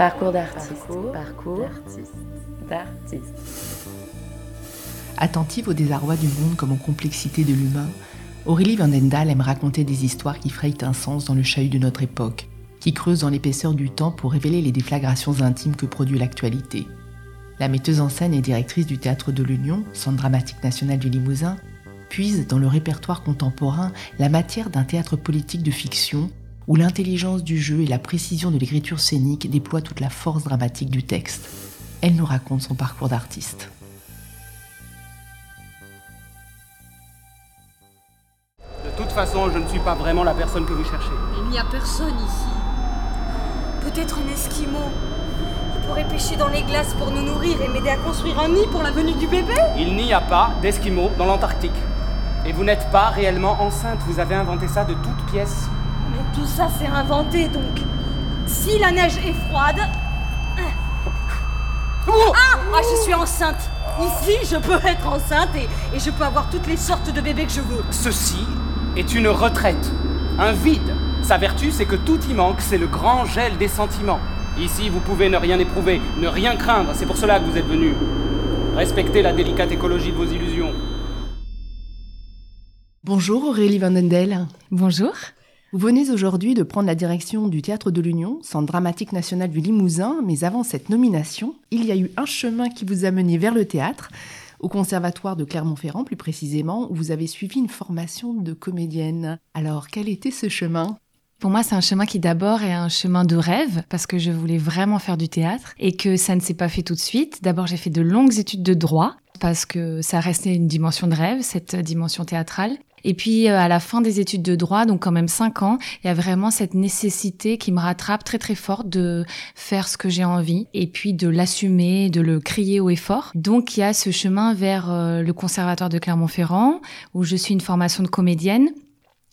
Parcours d'artiste. Parcours, d'artiste. Attentive au désarroi du monde comme aux complexités de l'humain, Aurélie Vandendal aime raconter des histoires qui frayent un sens dans le chahut de notre époque, qui creusent dans l'épaisseur du temps pour révéler les déflagrations intimes que produit l'actualité. La metteuse en scène et directrice du Théâtre de l'Union, Centre dramatique national du Limousin, puise dans le répertoire contemporain la matière d'un théâtre politique de fiction où l'intelligence du jeu et la précision de l'écriture scénique déploient toute la force dramatique du texte. Elle nous raconte son parcours d'artiste. De toute façon, je ne suis pas vraiment la personne que vous cherchez. Il n'y a personne ici. Peut-être un esquimau. Il pourrait pêcher dans les glaces pour nous nourrir et m'aider à construire un nid pour la venue du bébé Il n'y a pas d'Esquimaux dans l'Antarctique. Et vous n'êtes pas réellement enceinte, vous avez inventé ça de toutes pièces. Tout ça c'est inventé donc. Si la neige est froide. Oh Ah, ah, je suis enceinte. Ici, je peux être enceinte et, et je peux avoir toutes les sortes de bébés que je veux. Ceci est une retraite, un vide. Sa vertu, c'est que tout y manque, c'est le grand gel des sentiments. Ici, vous pouvez ne rien éprouver, ne rien craindre, c'est pour cela que vous êtes venu. Respectez la délicate écologie de vos illusions. Bonjour Aurélie Vandendel. Bonjour. Vous venez aujourd'hui de prendre la direction du Théâtre de l'Union, Centre dramatique national du Limousin, mais avant cette nomination, il y a eu un chemin qui vous a mené vers le théâtre, au Conservatoire de Clermont-Ferrand plus précisément, où vous avez suivi une formation de comédienne. Alors, quel était ce chemin? Pour moi, c'est un chemin qui d'abord est un chemin de rêve, parce que je voulais vraiment faire du théâtre, et que ça ne s'est pas fait tout de suite. D'abord, j'ai fait de longues études de droit, parce que ça restait une dimension de rêve, cette dimension théâtrale. Et puis euh, à la fin des études de droit, donc quand même cinq ans, il y a vraiment cette nécessité qui me rattrape très très fort de faire ce que j'ai envie et puis de l'assumer, de le crier haut et fort. Donc il y a ce chemin vers euh, le conservatoire de Clermont-Ferrand où je suis une formation de comédienne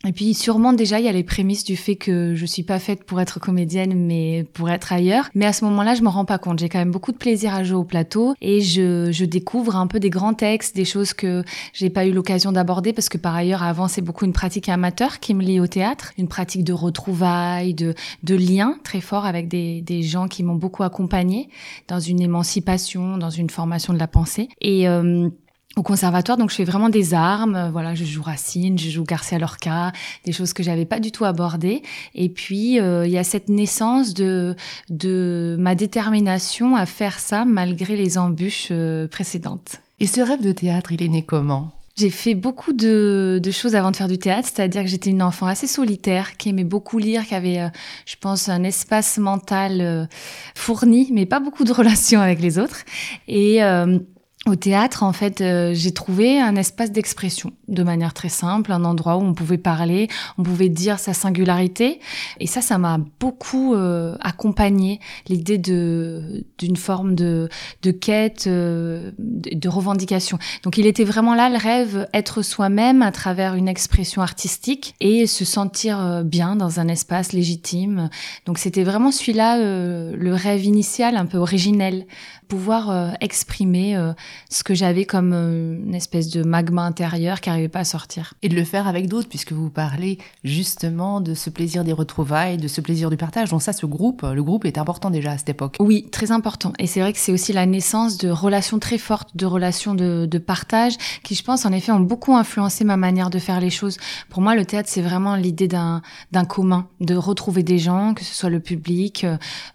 et puis sûrement déjà il y a les prémices du fait que je suis pas faite pour être comédienne mais pour être ailleurs. Mais à ce moment-là je me rends pas compte. J'ai quand même beaucoup de plaisir à jouer au plateau et je, je découvre un peu des grands textes, des choses que j'ai pas eu l'occasion d'aborder parce que par ailleurs avant c'est beaucoup une pratique amateur qui me lie au théâtre, une pratique de retrouvailles, de, de liens très forts avec des, des gens qui m'ont beaucoup accompagnée dans une émancipation, dans une formation de la pensée et euh, au conservatoire, donc je fais vraiment des armes. euh, Voilà, je joue Racine, je joue Garcia Lorca, des choses que j'avais pas du tout abordées. Et puis euh, il y a cette naissance de de ma détermination à faire ça malgré les embûches euh, précédentes. Et ce rêve de théâtre, il est né comment? J'ai fait beaucoup de, de choses avant de faire du théâtre, c'est-à-dire que j'étais une enfant assez solitaire, qui aimait beaucoup lire, qui avait, euh, je pense, un espace mental euh, fourni, mais pas beaucoup de relations avec les autres. Et euh, au théâtre, en fait, euh, j'ai trouvé un espace d'expression de manière très simple, un endroit où on pouvait parler, on pouvait dire sa singularité. Et ça, ça m'a beaucoup euh, accompagné l'idée de d'une forme de de quête, euh, de, de revendication. Donc, il était vraiment là le rêve, être soi-même à travers une expression artistique et se sentir bien dans un espace légitime. Donc, c'était vraiment celui-là le rêve initial, un peu originel pouvoir euh, exprimer euh, ce que j'avais comme euh, une espèce de magma intérieur qui n'arrivait pas à sortir. Et de le faire avec d'autres, puisque vous parlez justement de ce plaisir des retrouvailles, de ce plaisir du partage. Donc ça, ce groupe, le groupe est important déjà à cette époque. Oui, très important. Et c'est vrai que c'est aussi la naissance de relations très fortes, de relations de, de partage, qui, je pense, en effet, ont beaucoup influencé ma manière de faire les choses. Pour moi, le théâtre, c'est vraiment l'idée d'un d'un commun, de retrouver des gens, que ce soit le public,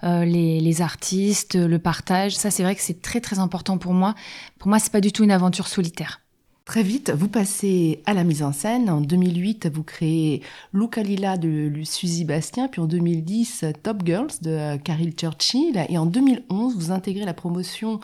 euh, les, les artistes, le partage. Ça, c'est vrai que c'est très très important pour moi. Pour moi, c'est pas du tout une aventure solitaire. Très vite, vous passez à la mise en scène. En 2008, vous créez Luca Lila de Suzy Bastien, puis en 2010, Top Girls de Caril Churchill. Et en 2011, vous intégrez la promotion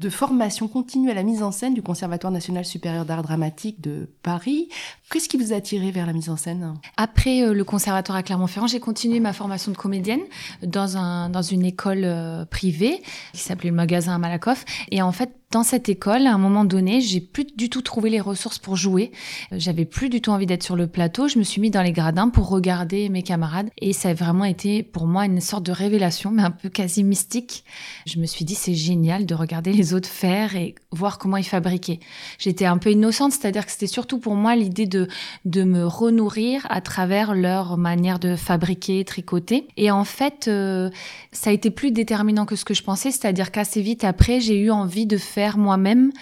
de formation continue à la mise en scène du Conservatoire national supérieur d'art dramatique de Paris. Qu'est-ce qui vous a attiré vers la mise en scène? Après euh, le conservatoire à Clermont-Ferrand, j'ai continué ma formation de comédienne dans, un, dans une école euh, privée qui s'appelait le magasin à Malakoff. Et en fait, dans cette école, à un moment donné, j'ai plus du tout trouvé les ressources pour jouer. J'avais plus du tout envie d'être sur le plateau. Je me suis mis dans les gradins pour regarder mes camarades et ça a vraiment été pour moi une sorte de révélation, mais un peu quasi mystique. Je me suis dit c'est génial de regarder les autres faire et voir comment ils fabriquaient. J'étais un peu innocente, c'est-à-dire que c'était surtout pour moi l'idée de de me renourrir à travers leur manière de fabriquer, tricoter. Et en fait, euh, ça a été plus déterminant que ce que je pensais, c'est-à-dire qu'assez vite après, j'ai eu envie de faire moi-même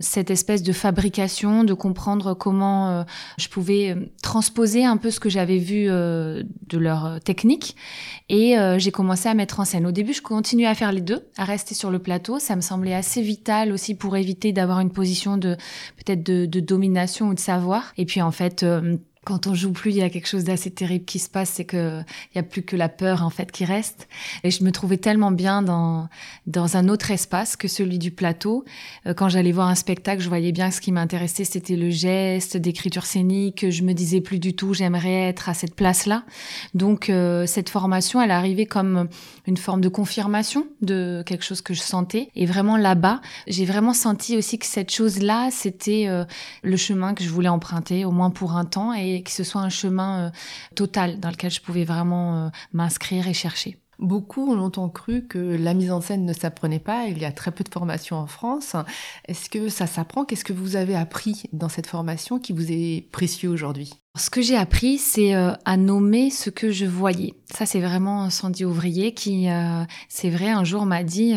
cette espèce de fabrication, de comprendre comment euh, je pouvais euh, transposer un peu ce que j'avais vu euh, de leur technique. Et j'ai commencé à mettre en scène. Au début, je continuais à faire les deux, à rester sur le plateau. Ça me semblait assez vital aussi pour éviter d'avoir une position de peut-être de, de, domination ou de savoir. Et puis en fait quand on joue plus, il y a quelque chose d'assez terrible qui se passe, c'est que il y a plus que la peur en fait qui reste. Et je me trouvais tellement bien dans dans un autre espace que celui du plateau. Euh, quand j'allais voir un spectacle, je voyais bien que ce qui m'intéressait, c'était le geste d'écriture scénique. Je me disais plus du tout, j'aimerais être à cette place-là. Donc euh, cette formation, elle arrivait comme une forme de confirmation de quelque chose que je sentais. Et vraiment là-bas, j'ai vraiment senti aussi que cette chose-là, c'était euh, le chemin que je voulais emprunter, au moins pour un temps. Que ce soit un chemin euh, total dans lequel je pouvais vraiment euh, m'inscrire et chercher. Beaucoup ont longtemps cru que la mise en scène ne s'apprenait pas. Il y a très peu de formations en France. Est-ce que ça s'apprend? Qu'est-ce que vous avez appris dans cette formation qui vous est précieux aujourd'hui? Ce que j'ai appris, c'est euh, à nommer ce que je voyais. Ça, c'est vraiment Sandy Ouvrier qui, c'est vrai, un jour m'a dit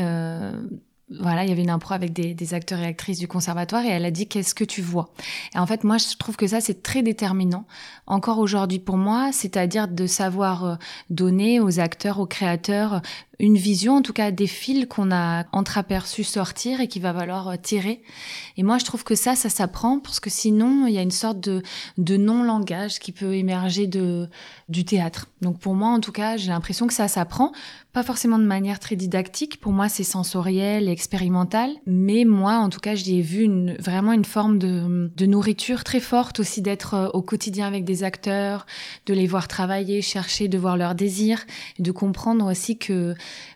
voilà, il y avait une impro avec des, des, acteurs et actrices du conservatoire et elle a dit qu'est-ce que tu vois? Et en fait, moi, je trouve que ça c'est très déterminant encore aujourd'hui pour moi, c'est-à-dire de savoir euh, donner aux acteurs, aux créateurs une vision, en tout cas des fils qu'on a entreaperçus sortir et qui va falloir euh, tirer. Et moi, je trouve que ça, ça s'apprend parce que sinon, il y a une sorte de, de non-langage qui peut émerger de, du théâtre. Donc pour moi, en tout cas, j'ai l'impression que ça s'apprend, pas forcément de manière très didactique. Pour moi, c'est sensoriel et expérimental. Mais moi, en tout cas, j'y ai vu une, vraiment une forme de, de nourriture très forte aussi d'être euh, au quotidien avec des acteurs, de les voir travailler, chercher, de voir leurs désirs, de comprendre aussi que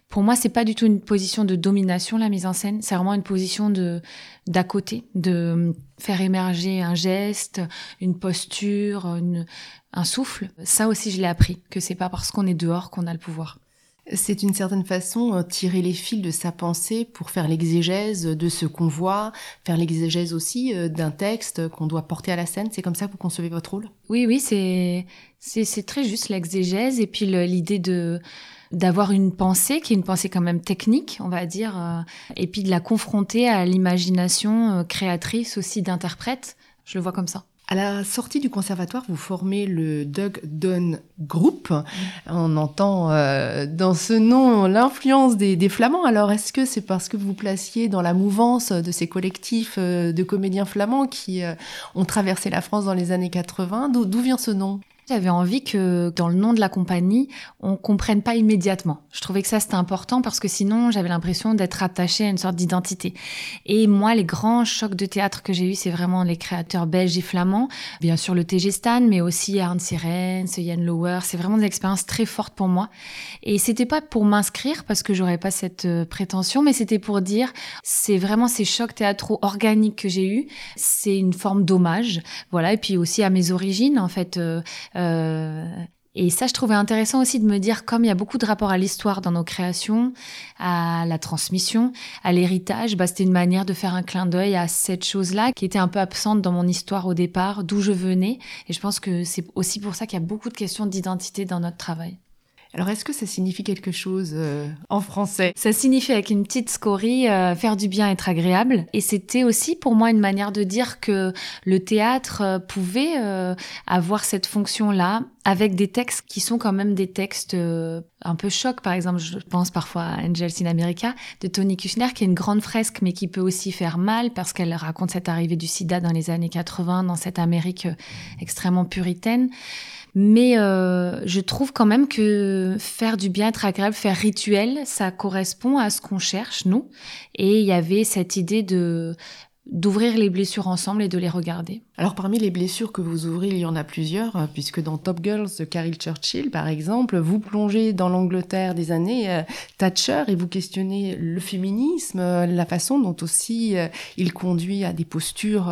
pour moi, c'est pas du tout une position de domination la mise en scène. C'est vraiment une position de d'à côté, de faire émerger un geste, une posture, un souffle. Ça aussi, je l'ai appris que c'est pas parce qu'on est dehors qu'on a le pouvoir. C'est d'une certaine façon euh, tirer les fils de sa pensée pour faire l'exégèse de ce qu'on voit, faire l'exégèse aussi euh, d'un texte qu'on doit porter à la scène. C'est comme ça que vous concevez votre rôle? Oui, oui, c'est c'est très juste l'exégèse et puis l'idée de d'avoir une pensée qui est une pensée quand même technique, on va dire, euh, et puis de la confronter à l'imagination créatrice aussi d'interprète. Je le vois comme ça. À la sortie du conservatoire, vous formez le Doug Dunn Group. On entend euh, dans ce nom l'influence des, des, Flamands. Alors, est-ce que c'est parce que vous vous placiez dans la mouvance de ces collectifs euh, de comédiens flamands qui euh, ont traversé la France dans les années 80 D'où vient ce nom? J'avais envie que dans le nom de la compagnie, on comprenne pas immédiatement. Je trouvais que ça c'était important parce que sinon j'avais l'impression d'être attachée à une sorte d'identité. Et moi, les grands chocs de théâtre que j'ai eu, c'est vraiment les créateurs belges et flamands. Bien sûr le TG Stan, mais aussi Arne Sirens, Yann Lower. C'est vraiment des expériences très fortes pour moi. Et c'était pas pour m'inscrire parce que j'aurais pas cette euh, prétention, mais c'était pour dire c'est vraiment ces chocs théâtraux organiques que j'ai eu. C'est une forme d'hommage, voilà. Et puis aussi à mes origines en fait. Euh, et ça, je trouvais intéressant aussi de me dire, comme il y a beaucoup de rapports à l'histoire dans nos créations, à la transmission, à l'héritage, bah, c'était une manière de faire un clin d'œil à cette chose-là qui était un peu absente dans mon histoire au départ, d'où je venais. Et je pense que c'est aussi pour ça qu'il y a beaucoup de questions d'identité dans notre travail. Alors, est-ce que ça signifie quelque chose euh, en français? Ça signifie avec une petite scorie euh, faire du bien, être agréable. Et c'était aussi pour moi une manière de dire que le théâtre euh, pouvait avoir cette fonction-là avec des textes qui sont quand même des textes un peu chocs. Par exemple, je pense parfois à Angels in America de Tony Kushner, qui est une grande fresque, mais qui peut aussi faire mal parce qu'elle raconte cette arrivée du sida dans les années 80 dans cette Amérique extrêmement puritaine. Mais euh, je trouve quand même que faire du bien, être agréable, faire rituel, ça correspond à ce qu'on cherche, nous. Et il y avait cette idée de d'ouvrir les blessures ensemble et de les regarder. Alors parmi les blessures que vous ouvrez, il y en a plusieurs, hein, puisque dans Top Girls de Carol Churchill, par exemple, vous plongez dans l'Angleterre des années euh, Thatcher et vous questionnez le féminisme, euh, la façon dont aussi euh, il conduit à des postures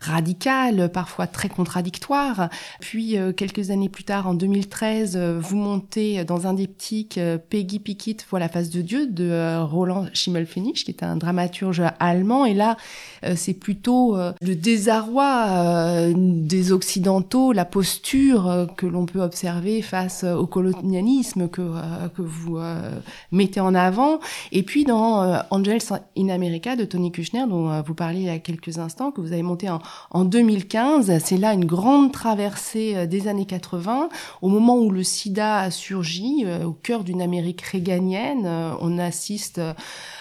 radicales, parfois très contradictoires. Puis quelques années plus tard, en 2013, vous montez dans un diptyque Peggy Pickett, Voit la face de Dieu, de Roland Schimmelfennig, qui est un dramaturge allemand. Et là, c'est plutôt le désarroi euh, des Occidentaux, la posture euh, que l'on peut observer face au colonialisme que, euh, que vous mettez en avant. Et puis dans Angels in America de Tony Kushner, dont vous parliez il y a quelques instants, que vous avez monté en, en 2015, c'est là une grande traversée des années 80, au moment où le sida a surgi, au cœur d'une Amérique réganienne, on assiste à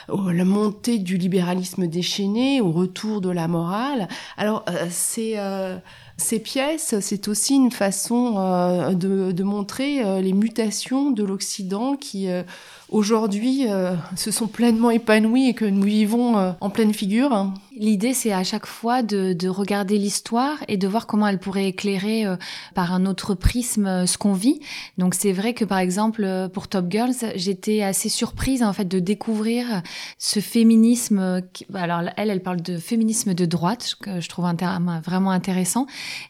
la montée du libéralisme déchaîné, au retour de la morale. Alors c'est euh, ces pièces, c'est aussi une façon euh, de, montrer euh, les mutations de l'Occident qui aujourd'hui se sont pleinement épanouies et que nous vivons en pleine figure. L'idée, c'est à chaque fois de, regarder l'histoire et de voir comment elle pourrait éclairer par un autre prisme ce qu'on vit. Donc c'est vrai que par exemple pour Top Girls, j'étais assez surprise en fait de découvrir ce féminisme. alors elle, elle parle de féminisme de droite, que je trouve terme vraiment intéressant.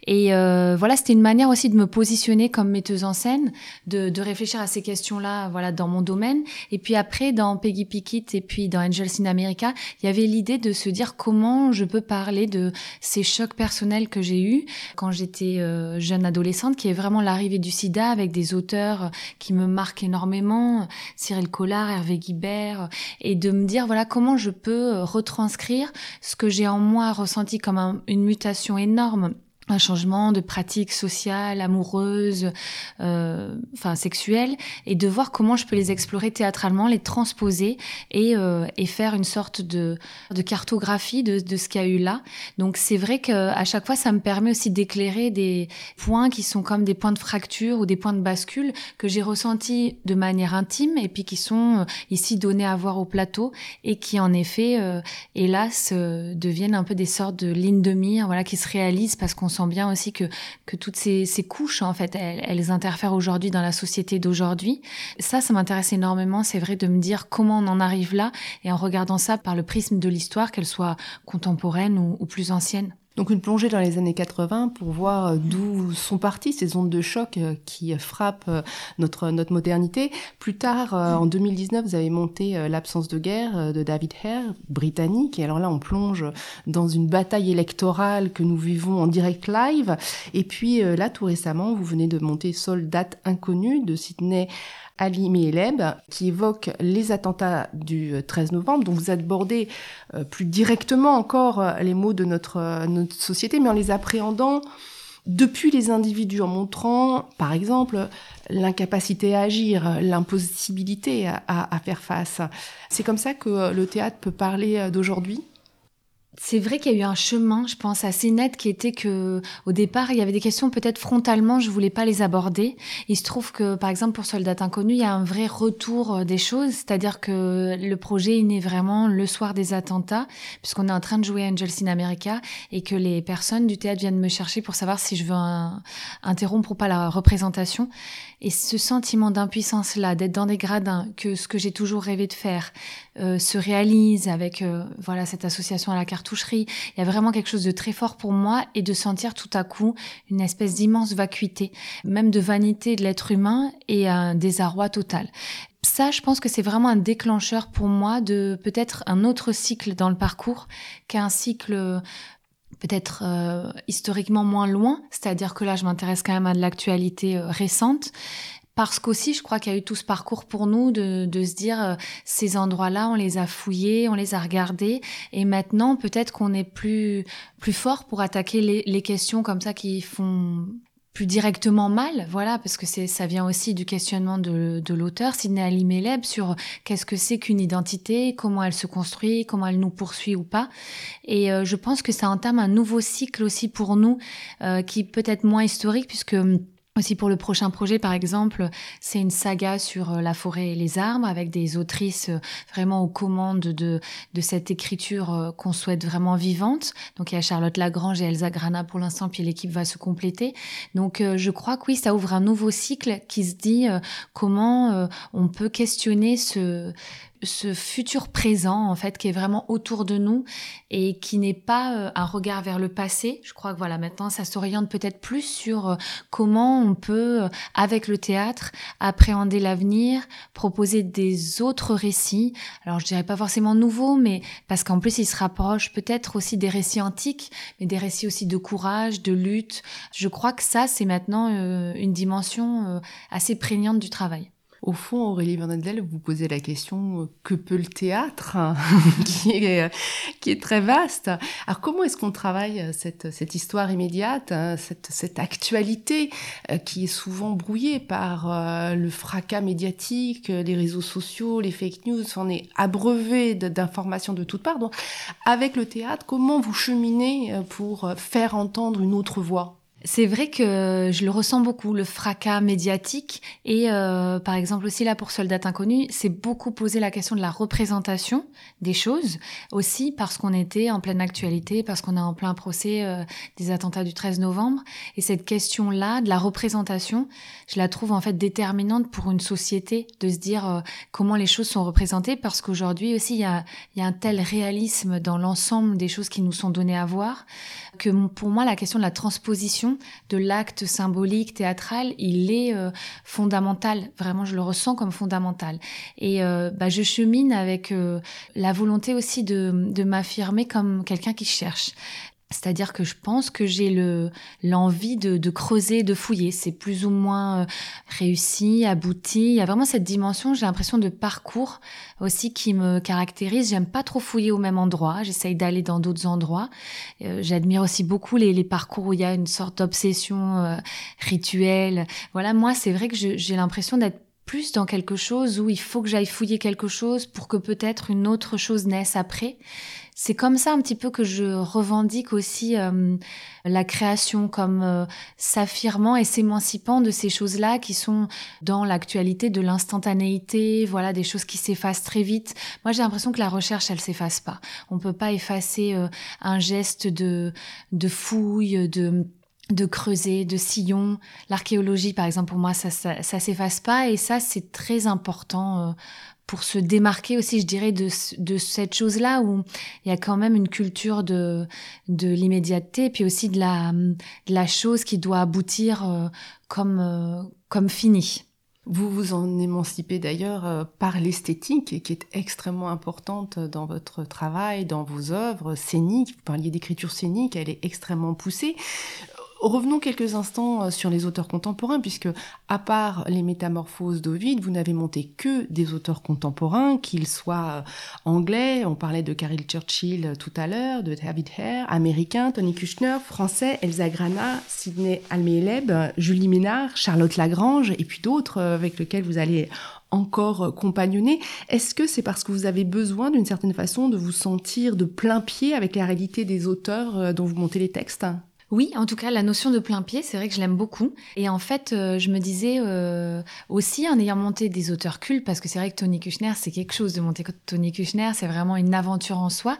Et euh, voilà, c'était une manière aussi de me positionner comme metteuse en scène, de, de réfléchir à ces questions-là, voilà, dans mon domaine. Et puis après, dans Peggy Pickett et puis dans Angels in America, il y avait l'idée de se dire comment je peux parler de ces chocs personnels que j'ai eus quand j'étais euh, jeune adolescente, qui est vraiment l'arrivée du SIDA avec des auteurs qui me marquent énormément, Cyril Collard, Hervé Guibert, et de me dire voilà comment je peux retranscrire ce que j'ai en moi ressenti comme une mutation énorme un changement de pratique sociale, amoureuse, euh, enfin sexuelle, et de voir comment je peux les explorer théâtralement, les transposer et, euh, et faire une sorte de, de cartographie de, de ce qu'il y a eu là. Donc c'est vrai qu'à chaque fois, ça me permet aussi d'éclairer des points qui sont comme des points de fracture ou des points de bascule que j'ai ressentis de manière intime et puis qui sont euh, ici donnés à voir au plateau et qui en effet, euh, hélas, euh, deviennent un peu des sortes de lignes de mire, voilà, qui se réalisent parce qu'on sent bien aussi que, que toutes ces, couches, en fait, elles, interfèrent aujourd'hui dans la société d'aujourd'hui. Ça, ça m'intéresse énormément, c'est vrai, de me dire comment on en arrive là et en regardant ça par le prisme de l'histoire, qu'elle soit contemporaine ou plus ancienne. Donc une plongée dans les années 80 pour voir euh, d'où sont parties ces ondes de choc euh, qui frappent euh, notre, notre modernité. Plus tard, en 2019, vous avez monté L'absence de guerre de David Hare, britannique. Et alors là, on plonge dans une bataille électorale que nous vivons en direct live. Et puis là, tout récemment, vous venez de monter Soldat inconnu de Sydney Ali Meheleb, qui évoque les attentats du 13 euh, novembre. Donc vous abordez euh, plus directement encore euh, les mots de notre, notre société, mais en les appréhendant depuis les individus, en montrant, par exemple, l'incapacité à agir, l'impossibilité à, à, faire face. C'est comme ça que le théâtre peut parler d'aujourd'hui? C'est vrai qu'il y a eu un chemin, je pense, assez net qui était que, au départ, il y avait des questions peut-être frontalement, je voulais pas les aborder. Il se trouve que, par exemple, pour Soldat Inconnu, il y a un vrai retour euh, des choses, c'est-à-dire que le projet est né vraiment le soir des attentats, puisqu'on est en train de jouer Angels in America et que les personnes du théâtre viennent me chercher pour savoir si je veux interrompre ou pas la représentation. Et ce sentiment d'impuissance-là, d'être dans des gradins, que ce que j'ai toujours rêvé de faire euh, se réalise avec euh, voilà cette association à la cartoucherie, il y a vraiment quelque chose de très fort pour moi et de sentir tout à coup une espèce d'immense vacuité, même de vanité de l'être humain et un désarroi total. Ça, je pense que c'est vraiment un déclencheur pour moi de peut-être un autre cycle dans le parcours qu'un cycle peut-être euh, historiquement moins loin, c'est-à-dire que là je m'intéresse quand même à de l'actualité récente, parce qu'aussi je crois qu'il y a eu tout ce parcours pour nous de, de se dire euh, ces endroits-là on les a fouillés, on les a regardés, et maintenant peut-être qu'on est plus plus fort pour attaquer les, les questions comme ça qui font plus directement mal, voilà, parce que c'est ça vient aussi du questionnement de, de l'auteur Sidney Ali sur qu'est-ce que c'est qu'une identité, comment elle se construit, comment elle nous poursuit ou pas. Et euh, je pense que ça entame un nouveau cycle aussi pour nous, euh, qui peut être moins historique puisque Aussi pour le prochain projet, par exemple, c'est une saga sur euh, la forêt et les arbres avec des autrices euh, vraiment aux commandes de, de cette écriture euh, qu'on souhaite vraiment vivante. Donc il y a Charlotte Lagrange et Elsa Grana pour l'instant, puis l'équipe va se compléter. Donc je crois que oui, ça ouvre un nouveau cycle qui se dit comment on peut questionner ce ce futur présent en fait qui est vraiment autour de nous et qui n'est pas euh, un regard vers le passé. Je crois que voilà maintenant ça s'oriente peut-être plus sur euh, comment on peut euh, avec le théâtre appréhender l'avenir, proposer des autres récits. Alors je dirais pas forcément nouveaux mais parce qu'en plus ils se rapprochent peut-être aussi des récits antiques mais des récits aussi de courage, de lutte. Je crois que ça c'est maintenant une dimension assez prégnante du travail. Au fond, Aurélie Vandel, vous posez la question euh, que peut le théâtre, hein, qui, est, euh, qui est très vaste. Alors comment est-ce qu'on travaille euh, cette, cette histoire immédiate, hein, cette, cette actualité qui est souvent brouillée par le fracas médiatique, les réseaux sociaux, les fake news, on est abreuvé d'informations de toutes parts. Donc avec le théâtre, comment vous cheminez pour faire entendre une autre voix? C'est vrai que je le ressens beaucoup, le fracas médiatique. Et euh, par exemple aussi là pour Soldat Inconnu, c'est beaucoup posé la question de la représentation des choses. Aussi parce qu'on était en pleine actualité, parce qu'on est en plein procès euh, des attentats du 13 novembre. Et cette question-là de la représentation, je la trouve en fait déterminante pour une société de se dire euh, comment les choses sont représentées. Parce qu'aujourd'hui aussi, il y a, y a un tel réalisme dans l'ensemble des choses qui nous sont données à voir que pour moi, la question de la transposition de l'acte symbolique théâtral, il est euh, fondamental. Vraiment, je le ressens comme fondamental. Et euh, bah, je chemine avec euh, la volonté aussi de, de m'affirmer comme quelqu'un qui cherche. C'est-à-dire que je pense que j'ai le l'envie de, creuser, de fouiller. C'est plus ou moins euh, réussi, abouti. Il y a vraiment cette dimension, j'ai l'impression de parcours aussi qui me caractérise. J'aime pas trop fouiller au même endroit. J'essaye d'aller dans d'autres endroits. Euh, J'admire aussi beaucoup les, les, parcours où il y a une sorte d'obsession euh, rituelle. Voilà, moi c'est vrai que j'ai l'impression d'être plus dans quelque chose où il faut que j'aille fouiller quelque chose pour que peut-être une autre chose naisse après. C'est comme ça un petit peu que je revendique aussi euh, la création comme euh, s'affirmant et s'émancipant de ces choses-là qui sont dans l'actualité de l'instantanéité, voilà des choses qui s'effacent très vite. Moi, j'ai l'impression que la recherche, elle s'efface pas. On peut pas effacer euh, un geste de de fouille, de de creuser, de sillon. L'archéologie, par exemple, pour moi, ça, ça, ça s'efface pas et ça, c'est très important pour se démarquer aussi, je dirais, de, cette chose-là où il y a quand même une culture de, de l'immédiateté, puis aussi de la, la chose qui doit aboutir euh, comme, euh, comme fini. Vous vous en émancipez d'ailleurs euh, par l'esthétique qui est extrêmement importante dans votre travail, dans vos œuvres scéniques. Vous parliez d'écriture scénique, elle est extrêmement poussée. Revenons quelques instants euh, sur les auteurs contemporains, puisque à part les métamorphoses d'Ovid, vous n'avez monté que des auteurs contemporains, qu'ils soient euh, anglais, on parlait de Caril Churchill tout à l'heure, de David Hare, américain, Tony Kushner, français, Elsa Grana, Sidney Almeeleb, Julie Ménard, Charlotte Lagrange, et puis d'autres euh, avec lesquels vous allez encore compagnonner. Est-ce que c'est parce que vous avez besoin d'une certaine façon de vous sentir de plein pied avec la réalité des auteurs dont vous montez les textes? Oui, en tout cas, la notion de plein pied, c'est vrai que je l'aime beaucoup. Et en fait, euh, je me disais euh, aussi, en ayant monté des auteurs cultes, parce que c'est vrai que Tony Kushner, c'est quelque chose de monter Tony Kushner, c'est vraiment une aventure en soi.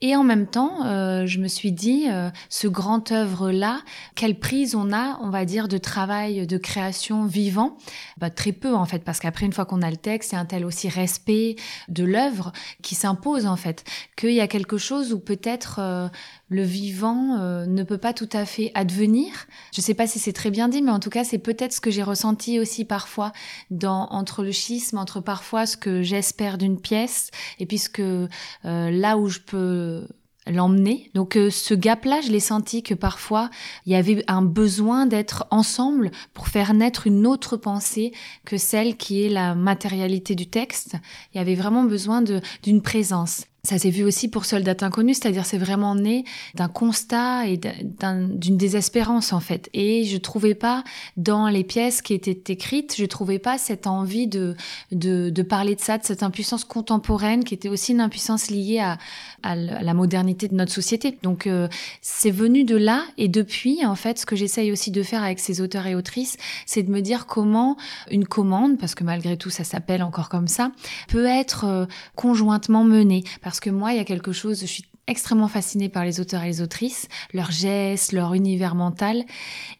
Et en même temps, euh, je me suis dit, ce grand œuvre-là, quelle prise on a, on va dire, de travail, de création vivant? Bah, Très peu, en fait, parce qu'après, une fois qu'on a le texte, a un tel aussi respect de l'œuvre qui s'impose, en fait, qu'il y a quelque chose où peut-être le vivant ne peut pas tout à fait advenir. Je ne sais pas si c'est très bien dit, mais en tout cas, c'est peut-être ce que j'ai ressenti aussi parfois dans, entre le schisme, entre parfois ce que j'espère d'une pièce, et puis ce que là où je peux l'emmener. Donc euh, ce gap-là, je l'ai senti que parfois il y avait un besoin d'être ensemble pour faire naître une autre pensée que celle qui est la matérialité du texte. Il y avait vraiment besoin d'une présence. Ça s'est vu aussi pour Soldat Inconnu, c'est-à-dire c'est vraiment né d'un constat et d'une désespérance en fait. Et je trouvais pas dans les pièces qui étaient écrites, je trouvais pas cette envie de, de, parler de ça, de cette impuissance contemporaine qui était aussi une impuissance liée à, à la modernité de notre société. Donc euh, c'est venu de là et depuis en fait ce que j'essaye aussi de faire avec ces auteurs et autrices, c'est de me dire comment une commande, parce que malgré tout ça s'appelle encore comme ça, peut être euh, conjointement menée que moi, il y a quelque chose, je suis extrêmement fascinée par les auteurs et les autrices, leurs gestes, leur univers mental.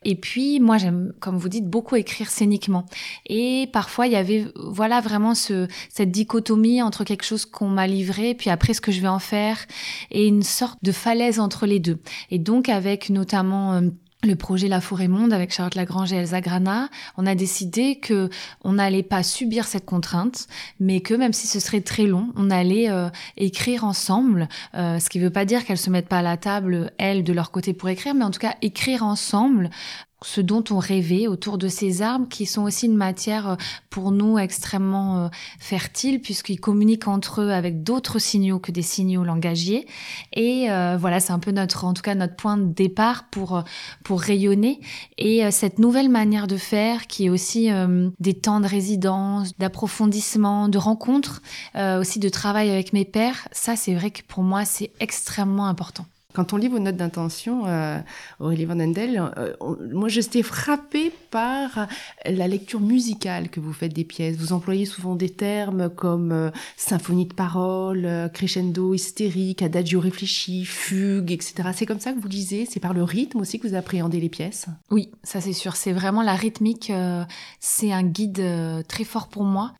Et puis, moi, j'aime, comme vous dites, beaucoup écrire scéniquement. Et parfois, il y avait, voilà, vraiment ce, cette dichotomie entre quelque chose qu'on m'a livré, puis après ce que je vais en faire, et une sorte de falaise entre les deux. Et donc, avec notamment euh, le projet La Forêt Monde avec Charlotte Lagrange et Elsa Grana, on a décidé que on n'allait pas subir cette contrainte, mais que même si ce serait très long, on allait euh, écrire ensemble. Euh, ce qui ne veut pas dire qu'elles se mettent pas à la table elles de leur côté pour écrire, mais en tout cas écrire ensemble ce dont on rêvait autour de ces arbres qui sont aussi une matière euh, pour nous extrêmement euh, fertile puisqu'ils communiquent entre eux avec d'autres signaux que des signaux langagiers. Et euh, voilà c'est un peu notre en tout cas notre point de départ pour pour rayonner. Et cette nouvelle manière de faire qui est aussi des temps de résidence d'approfondissement de rencontres aussi de travail avec mes pères ça c'est vrai que pour moi c'est extrêmement important quand on lit vos notes d'intention, euh, Aurélie Van Endel, euh, moi j'étais frappée par la lecture musicale que vous faites des pièces. Vous employez souvent des termes comme euh, symphonie de parole, euh, crescendo hystérique, adagio réfléchi, fugue, etc. C'est comme ça que vous lisez? C'est par le rythme aussi que vous appréhendez les pièces? Oui, ça c'est sûr. C'est vraiment la rythmique. c'est un guide très fort pour moi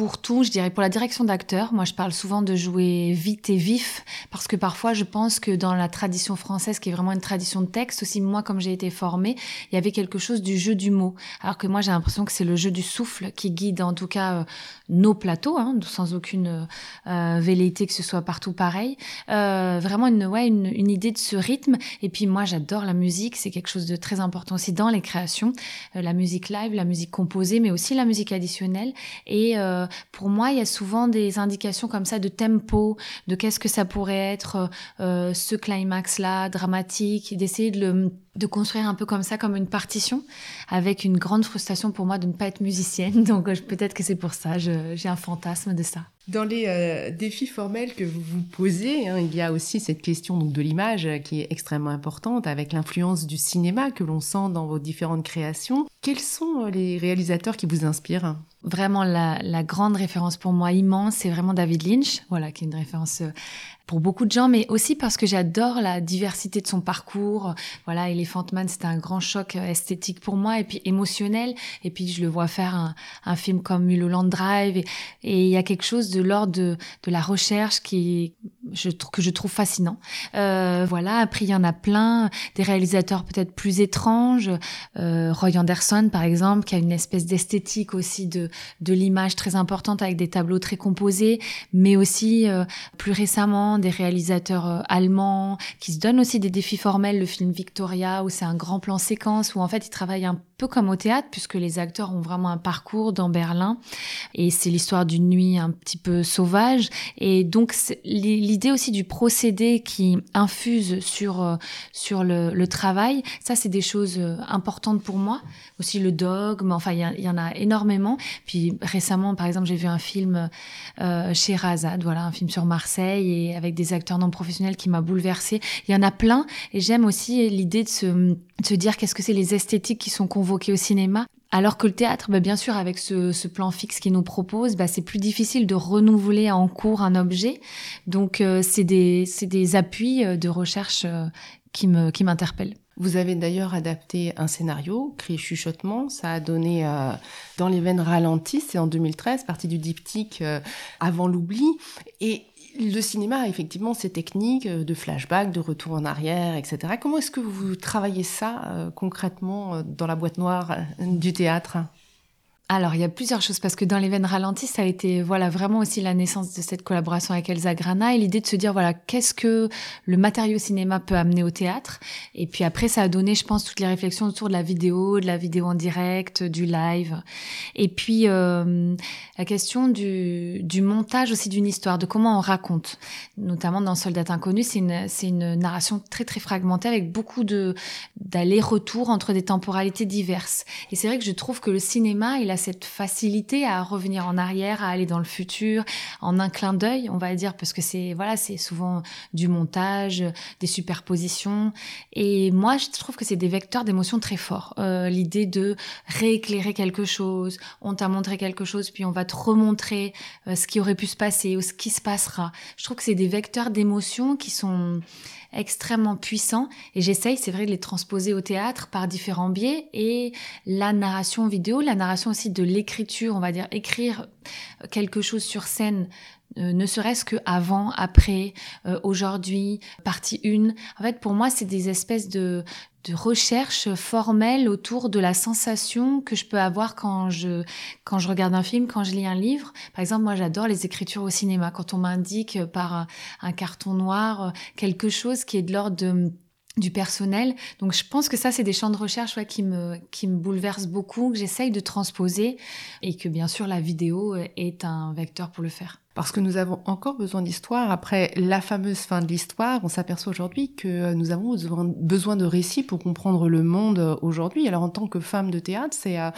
pour tout, je dirais pour la direction d'acteur, moi je parle souvent de jouer vite et vif parce que parfois je pense que dans la tradition française qui est vraiment une tradition de texte, aussi moi comme j'ai été formée, il y avait quelque chose du jeu du mot. Alors que moi j'ai l'impression que c'est le jeu du souffle qui guide en tout cas euh, nos plateaux, hein, sans aucune euh, velléité que ce soit partout pareil. Euh, vraiment une, ouais, une, une, idée de ce rythme. Et puis moi j'adore la musique, c'est quelque chose de très important aussi dans les créations. Euh, la musique live, la musique composée, mais aussi la musique additionnelle. Et euh, pour moi, il y a souvent des indications comme ça de tempo, de qu'est-ce que ça pourrait être euh, ce climax-là, dramatique, d'essayer de le de construire un peu comme ça, comme une partition, avec une grande frustration pour moi de ne pas être musicienne. Donc euh, peut-être que c'est pour ça, j'ai un fantasme de ça. Dans les euh, défis formels que vous vous posez, hein, il y a aussi cette question donc, de l'image euh, qui est extrêmement importante, avec l'influence du cinéma que l'on sent dans vos différentes créations. Quels sont les réalisateurs qui vous inspirent? Vraiment, la, la, grande référence pour moi immense, c'est vraiment David Lynch, voilà, qui est une référence pour beaucoup de gens, mais aussi parce que j'adore la diversité de son parcours. Voilà, Elephant Man, c'était un grand choc euh, esthétique pour moi et puis émotionnel. Et puis je le vois faire un, film comme Mulholland Drive et, il y a quelque chose de l'ordre de, la recherche qui je, que je trouve fascinant. Euh, voilà, après il y en a plein, des réalisateurs peut-être plus étranges. Euh, Roy Anderson, par exemple, qui a une espèce d'esthétique aussi de, l'image très importante avec des tableaux très composés, mais aussi plus récemment des réalisateurs euh, allemands qui se donnent aussi des défis formels. Le film Victoria, où c'est un grand plan séquence, où en fait ils travaillent un peu comme au théâtre, puisque les acteurs ont vraiment un parcours dans Berlin. Et c'est l'histoire d'une nuit un petit peu sauvage. Et donc l'idée aussi du procédé qui infuse sur, euh, sur le, travail, ça c'est des choses euh, importantes pour moi. Aussi le dogme, enfin il y, en a énormément. Puis récemment, par exemple, j'ai vu un film chez Razad, voilà, un film sur Marseille et avec des acteurs non professionnels qui m'a bouleversée. Il y en a plein et j'aime aussi l'idée de se, de se dire qu'est-ce que c'est les esthétiques qui sont convoquées au cinéma. Alors que le théâtre, bah bien sûr, avec ce, ce plan fixe qu'il nous propose, bah c'est plus difficile de renouveler en cours un objet. Donc, euh, c'est des, des appuis euh, de recherche euh, qui me qui m'interpellent. Vous avez d'ailleurs adapté un scénario, Cri chuchotement. Ça a donné dans les veines ralenties, c'est en 2013, partie du diptyque Avant l'oubli. Et le cinéma a effectivement ces techniques euh, de flashback, de retour en arrière, etc. Comment est-ce que vous travaillez ça euh, concrètement euh, dans la boîte noire du théâtre? Alors, il y a plusieurs choses parce que dans les veines ralenties, ça a été voilà vraiment aussi la naissance de cette collaboration avec Elsa Grana et l'idée de se dire voilà qu'est-ce que le matériau cinéma peut amener au théâtre. Et puis après, ça a donné, je pense, toutes les réflexions autour de la vidéo, de la vidéo en direct, du live. Et puis euh, la question du, du montage aussi d'une histoire, de comment on raconte. Notamment dans Soldat inconnu, c'est une c'est une narration très très fragmentée avec beaucoup de d'aller-retour entre des temporalités diverses. Et c'est vrai que je trouve que le cinéma, il a cette facilité à revenir en arrière, à aller dans le futur, en un clin d'œil, on va dire, parce que c'est voilà, c'est souvent du montage, des superpositions. Et moi, je trouve que c'est des vecteurs d'émotions très forts. Euh, L'idée de rééclairer quelque chose, on t'a montré quelque chose, puis on va te remontrer euh, ce qui aurait pu se passer ou ce qui se passera. Je trouve que c'est des vecteurs d'émotions qui sont extrêmement puissants et j'essaye, c'est vrai, de les transposer au théâtre par différents biais. Et la narration vidéo, la narration aussi de l'écriture, on va dire écrire quelque chose sur scène euh, ne serait-ce que avant, après, euh, aujourd'hui, partie 1. En fait, pour moi, c'est des espèces de, de recherche formelle autour de la sensation que je peux avoir quand je quand je regarde un film, quand je lis un livre. Par exemple, moi j'adore les écritures au cinéma quand on m'indique par un carton noir euh, quelque chose qui est de l'ordre du personnel. Donc je pense que ça, c'est des champs de recherche ouais, qui, me, qui me bouleversent beaucoup, que j'essaye de transposer et que bien sûr la vidéo est un vecteur pour le faire. Parce que nous avons encore besoin d'histoire. Après la fameuse fin de l'histoire, on s'aperçoit aujourd'hui que nous avons besoin de récits pour comprendre le monde aujourd'hui. Alors en tant que femme de théâtre, c'est euh,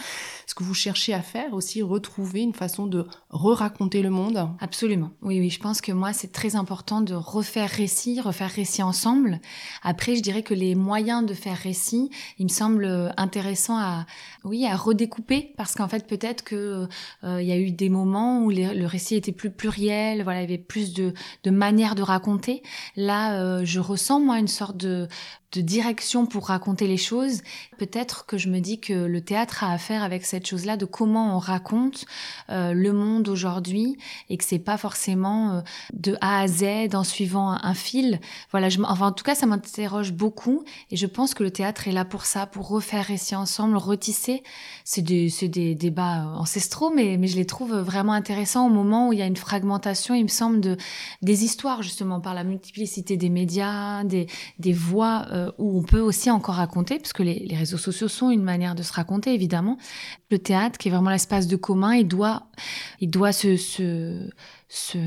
ce que vous cherchez à faire aussi, retrouver une façon de re-raconter le monde Absolument. Oui, oui, je pense que moi, c'est très important de refaire récit, refaire récit ensemble. Après, je dirais que les moyens de faire récit, il me semble intéressant à, oui, à redécouper parce qu'en fait, peut-être que euh, il y a eu des moments où le récit était plus pluriel, voilà, il y avait plus de, de manières de raconter. Là, euh, je ressens moi une sorte de, de direction pour raconter les choses. Peut-être que je me dis que le théâtre a à faire avec cette chose-là de comment on raconte euh, le monde aujourd'hui et que c'est pas forcément euh, de A à Z en suivant un, fil. Voilà, je, enfin en tout cas ça m'interroge beaucoup et je pense que le théâtre est là pour ça, pour refaire récit ensemble, retisser. C'est des, des débats ancestraux, mais, mais je les trouve vraiment intéressants au moment où il y a une fragmentation, il me semble, de des histoires justement par la multiplicité des médias, des, des voix. Euh, où on peut aussi encore raconter, parce que les, réseaux sociaux sont une manière de se raconter, évidemment. Le théâtre, qui est vraiment l'espace de commun, il doit, il doit se, se,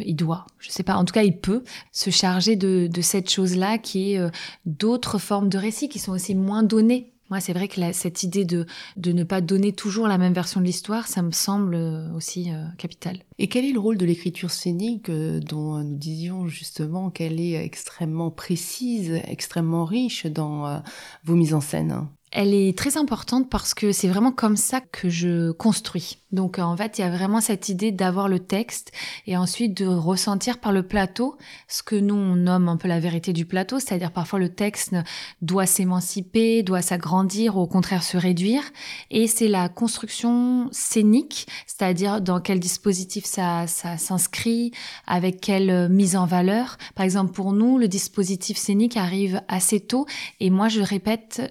il doit, je sais pas, en tout cas, il peut se charger de, de cette chose-là, qui est euh, d'autres formes de récits qui sont aussi moins données moi, c'est vrai que cette idée de, de ne pas donner toujours la même version de l'histoire, ça me semble euh, aussi euh, capital. Et quel est le rôle de l'écriture scénique dont nous disions justement qu'elle est extrêmement précise, extrêmement riche dans vos mises en scène? Elle est très importante parce que c'est vraiment comme ça que je construis. Donc en fait, il y a vraiment cette idée d'avoir le texte et ensuite de ressentir par le plateau ce que nous on nomme un peu la vérité du plateau, c'est-à-dire parfois le texte doit s'émanciper, doit s'agrandir, au contraire se réduire. Et c'est la construction scénique, c'est-à-dire dans quel dispositif ça, ça s'inscrit, avec quelle mise en valeur. Par exemple, pour nous, le dispositif scénique arrive assez tôt et moi je répète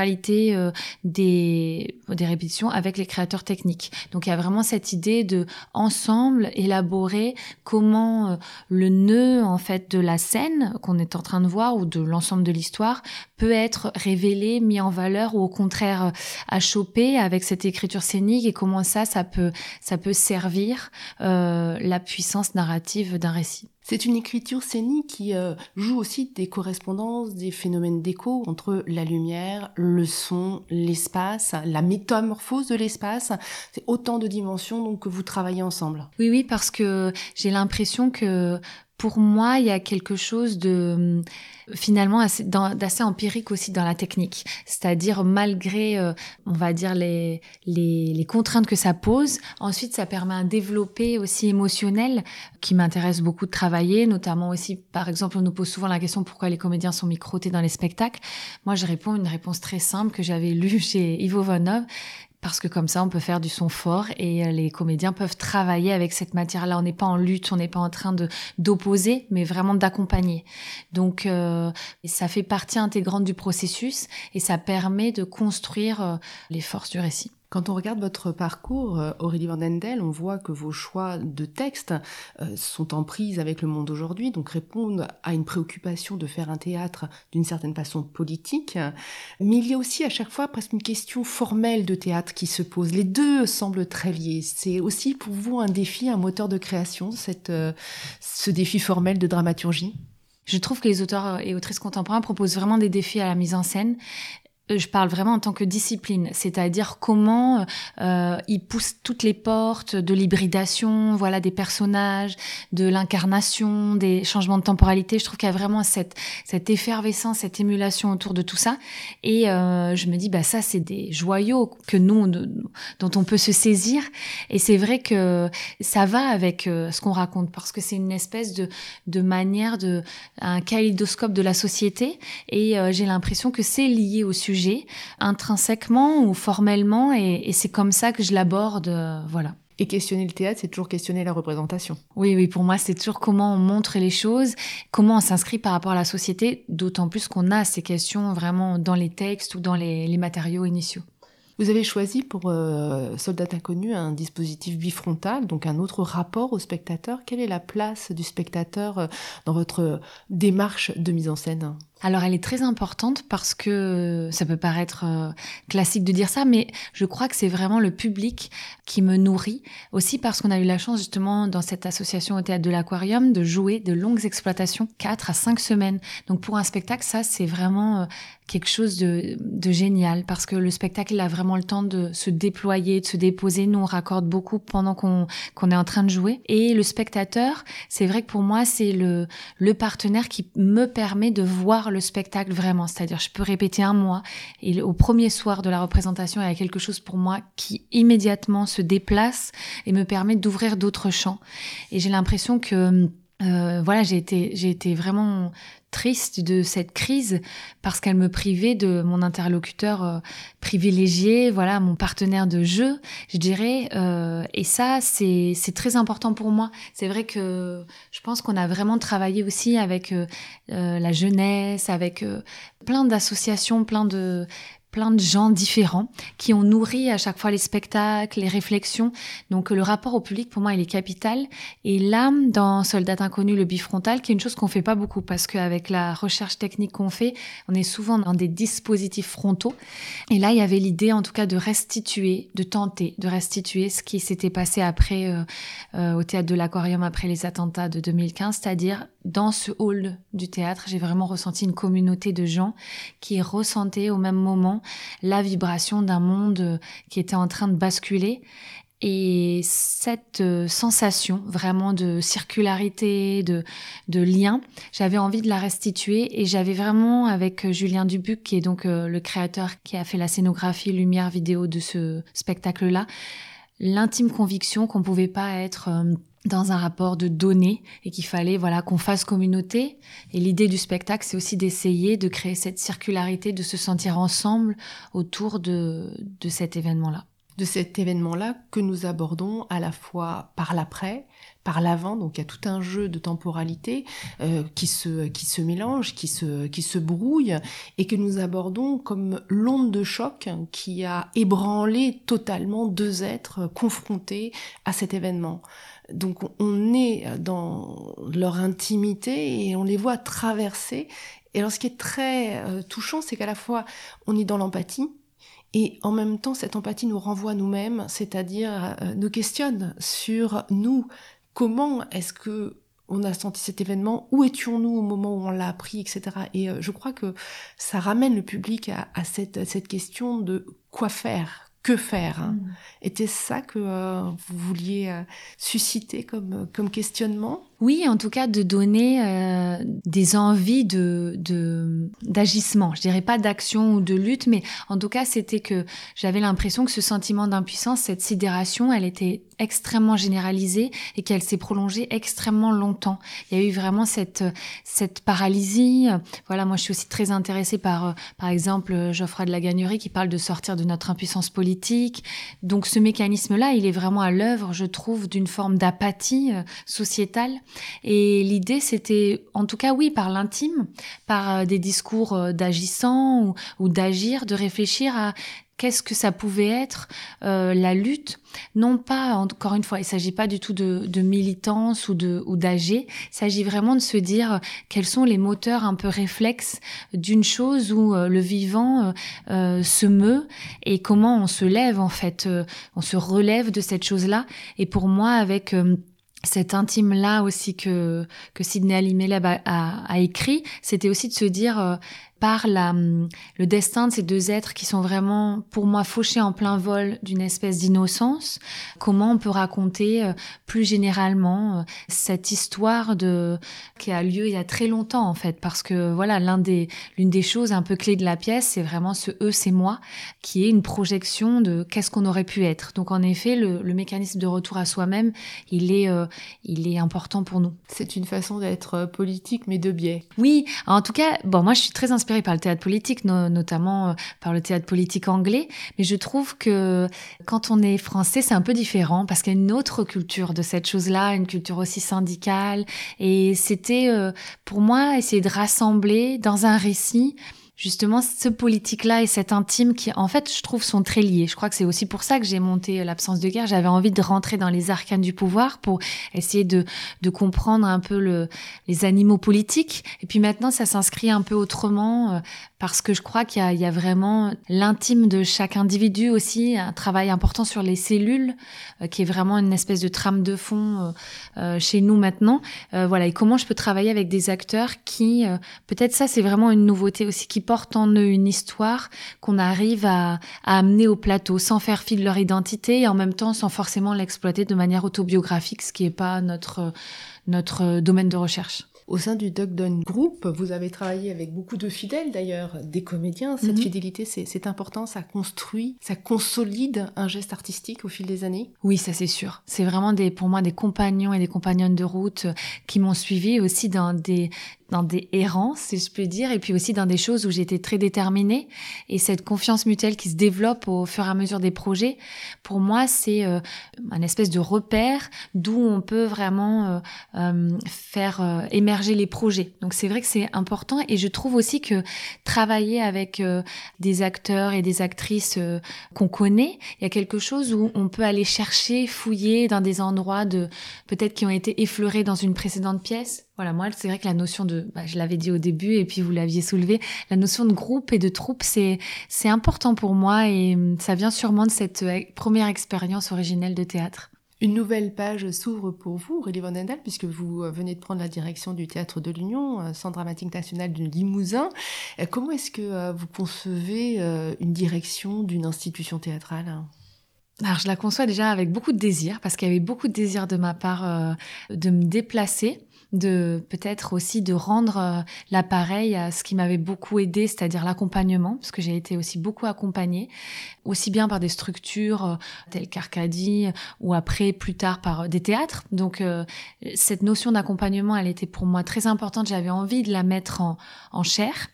euh, des, des répétitions avec les créateurs techniques. Donc il y a vraiment cette idée de ensemble élaborer comment euh, le nœud en fait de la scène qu'on est en train de voir ou de l'ensemble de l'histoire peut être révélé, mis en valeur ou au contraire euh, à choper avec cette écriture scénique et comment ça ça peut ça peut servir la puissance narrative d'un récit. C'est une écriture scénique qui euh, joue aussi des correspondances, des phénomènes d'écho entre la lumière, le son, l'espace, la métamorphose de l'espace. C'est autant de dimensions donc que vous travaillez ensemble. Oui, oui, parce que j'ai l'impression que pour moi, il y a quelque chose de finalement d'assez empirique aussi dans la technique. C'est-à-dire malgré, euh, on va dire, les, les, contraintes que ça pose, ensuite ça permet un développé aussi émotionnel qui m'intéresse beaucoup de travailler, notamment aussi, par exemple, on nous pose souvent la question pourquoi les comédiens sont microtés dans les spectacles? Moi, je réponds une réponse très simple que j'avais lue chez Ivo Vanov parce que comme ça, on peut faire du son fort et euh, les comédiens peuvent travailler avec cette matière-là. On n'est pas en lutte, on n'est pas en train de d'opposer, mais vraiment d'accompagner. Donc, euh, ça fait partie intégrante du processus et ça permet de construire euh, les forces du récit. Quand on regarde votre parcours, euh, Aurélie Vandendel, on voit que vos choix de texte euh, sont en prise avec le monde aujourd'hui, donc répondent à une préoccupation de faire un théâtre d'une certaine façon politique. Mais il y a aussi à chaque fois presque une question formelle de théâtre qui se pose. Les deux semblent très liés. C'est aussi pour vous un défi, un moteur de création, euh, ce défi formel de dramaturgie? Je trouve que les auteurs et autrices contemporains proposent vraiment des défis à la mise en scène je parle vraiment en tant que discipline, c'est-à-dire comment euh, ils poussent toutes les portes de l'hybridation, voilà, des personnages, de l'incarnation, des changements de temporalité. Je trouve qu'il y a vraiment cette cette effervescence, cette émulation autour de tout ça. Et euh, je me dis, bah ça, c'est des joyaux que nous dont on peut se saisir. Et c'est vrai que ça va avec euh, ce qu'on raconte parce que c'est une espèce de de manière de un kaléidoscope de la société. Et euh, j'ai l'impression que c'est lié au sujet intrinsèquement ou formellement, et, c'est comme ça que je l'aborde, euh, voilà. Et questionner le théâtre, c'est toujours questionner la représentation. Oui, oui, pour moi, c'est toujours comment on montre les choses, comment on s'inscrit par rapport à la société, d'autant plus qu'on a ces questions vraiment dans les textes ou dans les, matériaux initiaux. Vous avez choisi pour euh, Soldat Inconnu un dispositif bifrontal, donc un autre rapport au spectateur. Quelle est la place du spectateur euh, dans votre démarche de mise en scène? Alors elle est très importante parce que ça peut paraître euh, classique de dire ça, mais je crois que c'est vraiment le public qui me nourrit. Aussi parce qu'on a eu la chance justement dans cette association au théâtre de l'aquarium de jouer de longues exploitations, 4 à 5 semaines. Donc pour un spectacle, ça c'est vraiment euh, quelque chose de, de, génial parce que le spectacle il a vraiment le temps de se déployer, de se déposer. Nous on raccorde beaucoup pendant qu'on qu'on est en train de jouer. Et le spectateur, c'est vrai que pour moi c'est le, le partenaire qui me permet de voir le spectacle vraiment. C'est-à-dire, je peux répéter un mois et au premier soir de la représentation, il y a quelque chose pour moi qui immédiatement se déplace et me permet d'ouvrir d'autres champs. Et j'ai l'impression que euh, voilà, j'ai été, j'ai été vraiment triste de cette crise parce qu'elle me privait de mon interlocuteur euh, privilégié, voilà, mon partenaire de jeu, je dirais. Euh, et ça, c'est c'est très important pour moi. C'est vrai que je pense qu'on a vraiment travaillé aussi avec euh, la jeunesse, avec plein d'associations, plein de plein de gens différents qui ont nourri à chaque fois les spectacles, les réflexions. Donc le rapport au public pour moi il est capital. Et là, dans Soldat inconnu, le bifrontal, qui est une chose qu'on fait pas beaucoup parce qu'avec la recherche technique qu'on fait, on est souvent dans des dispositifs frontaux. Et là, il y avait l'idée en tout cas de restituer, de tenter de restituer ce qui s'était passé après euh, euh, au théâtre de l'Aquarium après les attentats de 2015, c'est-à-dire dans ce hall du théâtre, j'ai vraiment ressenti une communauté de gens qui ressentaient au même moment la vibration d'un monde qui était en train de basculer. Et cette euh, sensation vraiment de circularité, de, de lien, j'avais envie de la restituer et j'avais vraiment avec Julien Dubuc, qui est donc euh, le créateur qui a fait la scénographie, lumière, vidéo de ce spectacle-là, l'intime conviction qu'on pouvait pas être euh, dans un rapport de données et qu'il fallait voilà qu'on fasse communauté. Et l'idée du spectacle c'est aussi d'essayer de créer cette circularité de se sentir ensemble autour de, de cet événement là de cet événement là que nous abordons à la fois par l'après par l'avant. Donc il y a tout un jeu de temporalité euh, qui se qui se mélange qui se qui se brouille et que nous abordons comme l'onde de choc qui a ébranlé totalement deux êtres confrontés à cet événement donc on est dans leur intimité et on les voit traverser. Et alors ce qui est très euh, touchant, c'est qu'à la fois on est dans l'empathie, et en même temps, cette empathie nous renvoie nous-mêmes, c'est-à-dire euh, nous questionne sur nous. Comment est-ce que on a senti cet événement? Où étions-nous au moment où on l'a appris, etc. Et euh, je crois que ça ramène le public à, cette, cette question de quoi faire, que faire hein. mm. Ça que euh, vous vouliez euh, susciter comme, comme questionnement? Oui, en tout cas de donner euh, des envies de d'agissement. Je dirais pas d'action ou de lutte, mais en tout cas c'était que j'avais l'impression que ce sentiment d'impuissance, cette sidération, elle était extrêmement généralisée et qu'elle s'est prolongée extrêmement longtemps. Il y a eu vraiment cette cette paralysie. Voilà, moi je suis aussi très intéressée par par exemple Geoffroy de la Gagnerie qui parle de sortir de notre impuissance politique. Donc ce mécanisme-là, il est vraiment à l'œuvre, je trouve, d'une forme d'apathie euh, sociétale et l'idée, c'était, en tout cas, oui, par l'intime, par euh, des discours euh, d'agissant ou, d'agir, de réfléchir à qu'est-ce que ça pouvait être la lutte. Non pas, encore une fois, il s'agit pas du tout de, de militance ou de ou d'âger. Il s'agit vraiment de se dire quels sont les moteurs un peu réflexes d'une chose où le vivant se meut et comment on se lève en fait, on se relève de cette chose-là. Et pour moi, avec cet intime-là aussi que, que Sidney Alimeleb a, a, écrit, c'était aussi de se dire, euh, par la, le destin de ces deux êtres qui sont vraiment, pour moi, fauchés en plein vol d'une espèce d'innocence, comment on peut raconter euh, plus généralement euh, cette histoire de qui a lieu il y a très longtemps en fait, parce que voilà, l'un des l'une des choses un peu clés de la pièce, c'est vraiment ce eux, c'est moi, qui est une projection de qu'est-ce qu'on aurait pu être. Donc en effet, le, le mécanisme de retour à soi-même, il est euh, il est important pour nous. C'est une façon d'être politique, mais de biais. Oui, en tout cas, bon, moi je suis très inspirée par le théâtre politique, notamment euh, par le théâtre politique anglais. Mais je trouve que quand on est français, c'est un peu différent parce qu'il y a une autre culture de cette chose-là, une culture aussi syndicale. Et c'était euh, pour moi essayer de rassembler dans un récit justement ce politique-là et cet intime qui, en fait, je trouve, sont très liés. Je crois que c'est aussi pour ça que j'ai monté l'absence de guerre. J'avais envie de rentrer dans les arcanes du pouvoir pour essayer de, de comprendre un peu le, les animaux politiques. Et puis maintenant, ça s'inscrit un peu autrement euh, parce que je crois qu'il y, y, a vraiment l'intime de chaque individu aussi, un travail important sur les cellules, euh, qui est vraiment une espèce de trame de fond euh, chez nous maintenant. voilà, et comment je peux travailler avec des acteurs qui, peut-être ça, c'est vraiment une nouveauté aussi, qui portent en eux une histoire qu'on arrive à, amener au plateau sans faire fi de leur identité et en même temps sans forcément l'exploiter de manière autobiographique, ce qui n'est pas notre, notre domaine de recherche. Au sein du Doc Group, vous avez travaillé avec beaucoup de fidèles d'ailleurs, des comédiens. Cette mhm. fidélité, c'est important, ça construit, ça consolide un geste artistique au fil des années. Oui, ça c'est sûr. C'est vraiment des, pour moi des compagnons et des compagnonnes de route qui m'ont suivi aussi dans des, dans des errances, si je peux dire, et puis aussi dans des choses où j'étais très déterminée. Et cette confiance mutuelle qui se développe au fur et à mesure des projets, pour moi, c'est euh, un espèce de repère d'où on peut vraiment euh, euh, faire émerger les projets. Donc c'est vrai que c'est important, et je trouve aussi que travailler avec des acteurs et des actrices qu'on connaît, il y a quelque chose où on peut aller chercher, fouiller dans des endroits de peut-être qui ont été effleurés dans une précédente pièce voilà, moi, c'est vrai que la notion de, bah, je l'avais dit au début et puis vous l'aviez soulevé, la notion de groupe et de troupe, c'est c'est important pour moi et hum, ça vient sûrement de cette euh, première expérience originelle de théâtre. Une nouvelle page s'ouvre pour vous, Aurélie Van Endal, puisque vous euh, venez de prendre la direction du Théâtre de l'Union, euh, Centre dramatique national de Limousin. Comment est-ce que vous concevez une direction d'une institution théâtrale? Alors, je la conçois déjà avec beaucoup de désir, parce qu'il y avait beaucoup de désir de ma part de me déplacer de peut-être aussi de rendre euh, l'appareil à ce qui m'avait beaucoup aidé, c'est-à-dire l'accompagnement, parce que j'ai été aussi beaucoup accompagnée, aussi bien par des structures euh, telles qu'Arcadie ou après plus tard par euh, des théâtres. Donc cette notion d'accompagnement, elle était pour moi très importante. J'avais envie de la mettre en, en chair.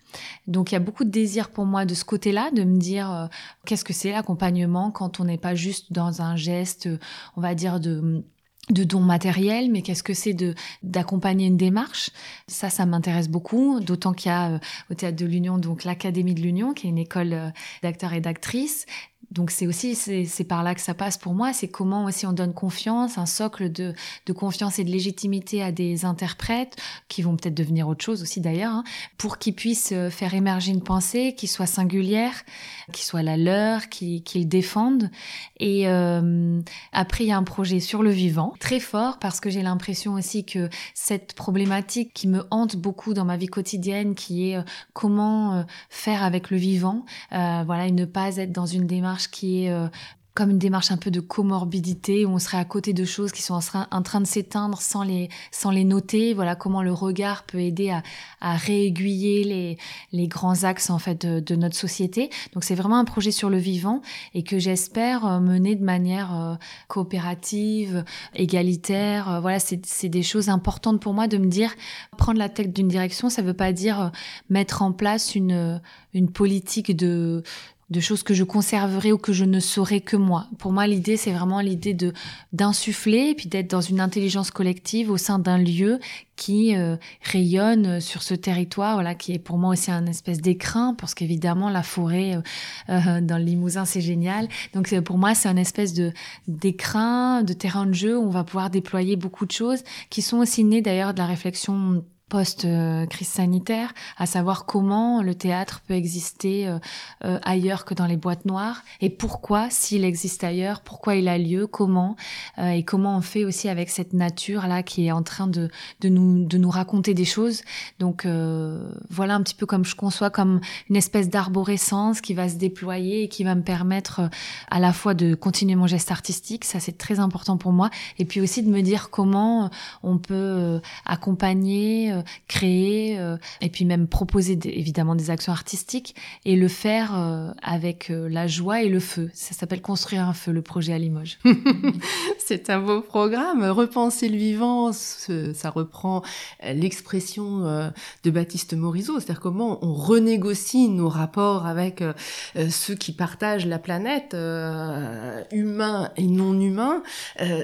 Donc il y a beaucoup de désir pour moi de ce côté-là, de me dire qu'est-ce que c'est l'accompagnement quand on n'est pas juste dans un geste, on va dire de de dons matériels, mais qu'est-ce que c'est de d'accompagner une démarche? Ça, ça m'intéresse beaucoup, d'autant qu'il y a euh, au théâtre de l'Union donc l'Académie de l'Union, qui est une école euh, d'acteurs et d'actrices, donc c'est aussi c'est par là que ça passe pour moi, c'est comment aussi on donne confiance, un socle de, de confiance et de légitimité à des interprètes qui vont peut-être devenir autre chose aussi d'ailleurs, hein, pour qu'ils puissent euh, faire émerger une pensée qui soit singulière, qui soit la leur, qui qu'ils défendent. Et euh, après il y a un projet sur le vivant très fort parce que j'ai l'impression aussi que cette problématique qui me hante beaucoup dans ma vie quotidienne, qui est euh, comment faire avec le vivant, voilà et ne pas être dans une démarche qui est euh, comme une démarche un peu de comorbidité où on serait à côté de choses qui sont en train de s'éteindre sans les sans les noter. Voilà comment le regard peut aider à, à réaiguiller les les grands axes en fait de, notre société. Donc c'est vraiment un projet sur le vivant et que j'espère euh, mener de manière euh, coopérative égalitaire. Voilà c'est des choses importantes pour moi de me dire prendre la tête d'une direction ça veut pas dire mettre en place une une politique de de choses que je conserverai ou que je ne saurai que moi. Pour moi, l'idée, c'est vraiment l'idée de d'insuffler et puis d'être dans une intelligence collective au sein d'un lieu qui euh, rayonne sur ce territoire, voilà, qui est pour moi aussi un espèce d'écrin, parce qu'évidemment la forêt euh, euh, dans le Limousin c'est génial. Donc pour moi c'est un espèce de d'écrin, de terrain de jeu où on va pouvoir déployer beaucoup de choses qui sont aussi nées d'ailleurs de la réflexion post-crise sanitaire, à savoir comment le théâtre peut exister euh, euh, ailleurs que dans les boîtes noires et pourquoi, s'il existe ailleurs, pourquoi il a lieu, comment euh, et comment on fait aussi avec cette nature là qui est en train de, de nous de nous raconter des choses. Donc voilà un petit peu comme je conçois comme une espèce d'arborescence qui va se déployer et qui va me permettre à la fois de continuer mon geste artistique, ça c'est très important pour moi, et puis aussi de me dire comment on peut accompagner créer euh, et puis même proposer évidemment des actions artistiques et le faire euh, avec la joie et le feu. Ça s'appelle construire un feu, le projet à Limoges. C'est un beau programme. Repenser le vivant, ça reprend l'expression de Baptiste Morisot, c'est-à-dire comment on renégocie nos rapports avec ceux qui partagent la planète, humains et non humains.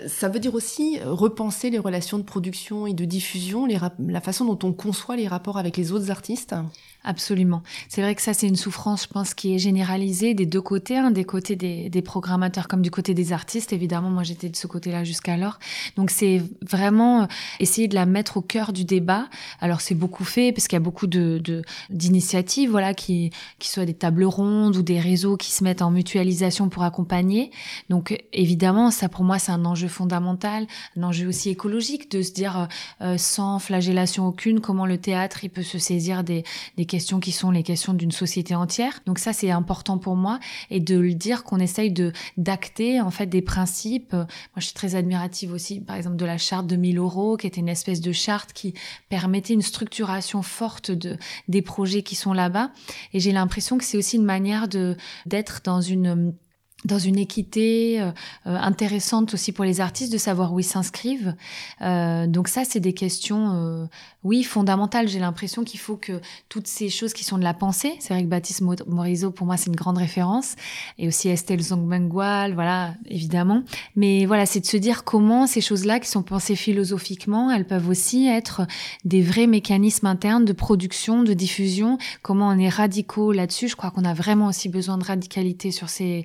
Ça veut dire aussi repenser les relations de production et de diffusion, les la façon dont on conçoit les rapports avec les autres artistes Absolument. C'est vrai que ça, c'est une souffrance, je pense, qui est généralisée des deux côtés, hein, des côtés des, des, programmateurs comme du côté des artistes. Évidemment, moi, j'étais de ce côté-là jusqu'alors. Donc, c'est vraiment euh, essayer de la mettre au cœur du débat. Alors, c'est beaucoup fait parce qu'il y a beaucoup de d'initiatives, voilà, qui qui soient des tables rondes ou des réseaux qui se mettent en mutualisation pour accompagner. Donc, évidemment, ça pour moi, c'est un enjeu fondamental, un enjeu aussi écologique de se dire euh, sans flagellation aucune comment le théâtre il peut se saisir des questions qui sont les questions d'une société entière. Donc ça, c'est important pour moi et de le dire qu'on essaye de d'acter en fait des principes. Moi, je suis très admirative aussi, par exemple, de la charte de 1000 euros, qui était une espèce de charte qui permettait une structuration forte de des projets qui sont là-bas. Et j'ai l'impression que c'est aussi une manière de d'être dans une dans une équité euh, euh, intéressante aussi pour les artistes de savoir où ils s'inscrivent. Euh, donc ça, c'est des questions, oui, fondamentales. J'ai l'impression qu'il faut que toutes ces choses qui sont de la pensée, c'est vrai que Baptiste Morisot, pour moi, c'est une grande référence, et aussi Estelle Zongmengual, voilà, évidemment. Mais voilà, c'est de se dire comment ces choses-là qui sont pensées philosophiquement, elles peuvent aussi être des vrais mécanismes internes de production, de diffusion. Comment on est radicaux là-dessus. Je crois qu'on a vraiment aussi besoin de radicalité sur ces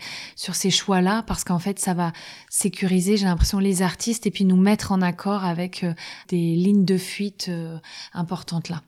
ces choix-là parce qu'en fait, ça va sécuriser, j'ai l'impression, les artistes et puis nous mettre en accord avec euh, des lignes de fuite euh, importantes là.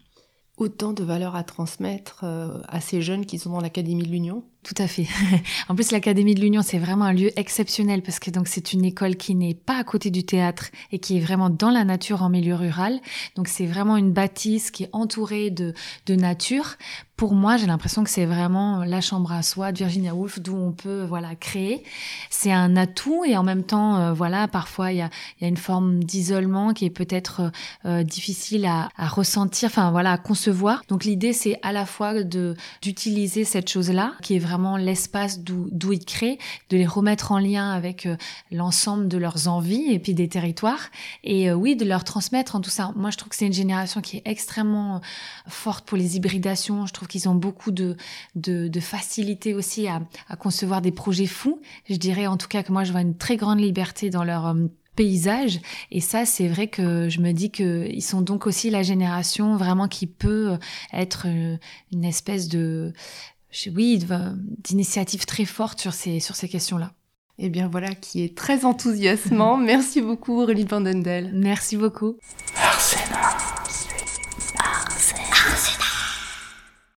Autant de valeurs à transmettre euh, à ces jeunes qui sont dans l'Académie de l'Union tout à fait. en plus, l'Académie de l'Union, c'est vraiment un lieu exceptionnel parce que donc c'est une école qui n'est pas à côté du théâtre et qui est vraiment dans la nature en milieu rural. Donc c'est vraiment une bâtisse qui est entourée de, de nature. Pour moi, j'ai l'impression que c'est vraiment la chambre à soi de Virginia Woolf d'où on peut voilà créer. C'est un atout et en même temps, euh, voilà, parfois il y a, une forme d'isolement qui est peut-être euh, difficile à, ressentir, enfin voilà, à concevoir. Donc l'idée, c'est à la fois d'utiliser cette chose-là qui est vraiment l'espace d'où ils créent, de les remettre en lien avec euh, l'ensemble de leurs envies et puis des territoires. Et euh, oui, de leur transmettre en tout ça. Moi, je trouve que c'est une génération qui est extrêmement euh, forte pour les hybridations. Je trouve qu'ils ont beaucoup de, de, facilité aussi à, à, concevoir des projets fous. Je dirais en tout cas que moi, je vois une très grande liberté dans leur paysage. Et ça, c'est vrai que je me dis qu'ils sont donc aussi la génération vraiment qui peut être une espèce de oui, d'initiatives très fortes sur ces, sur ces questions-là. Eh bien voilà, qui est très enthousiasmant. Merci beaucoup Aurélie Vandendel. Merci beaucoup. Arsena.